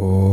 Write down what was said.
Oh.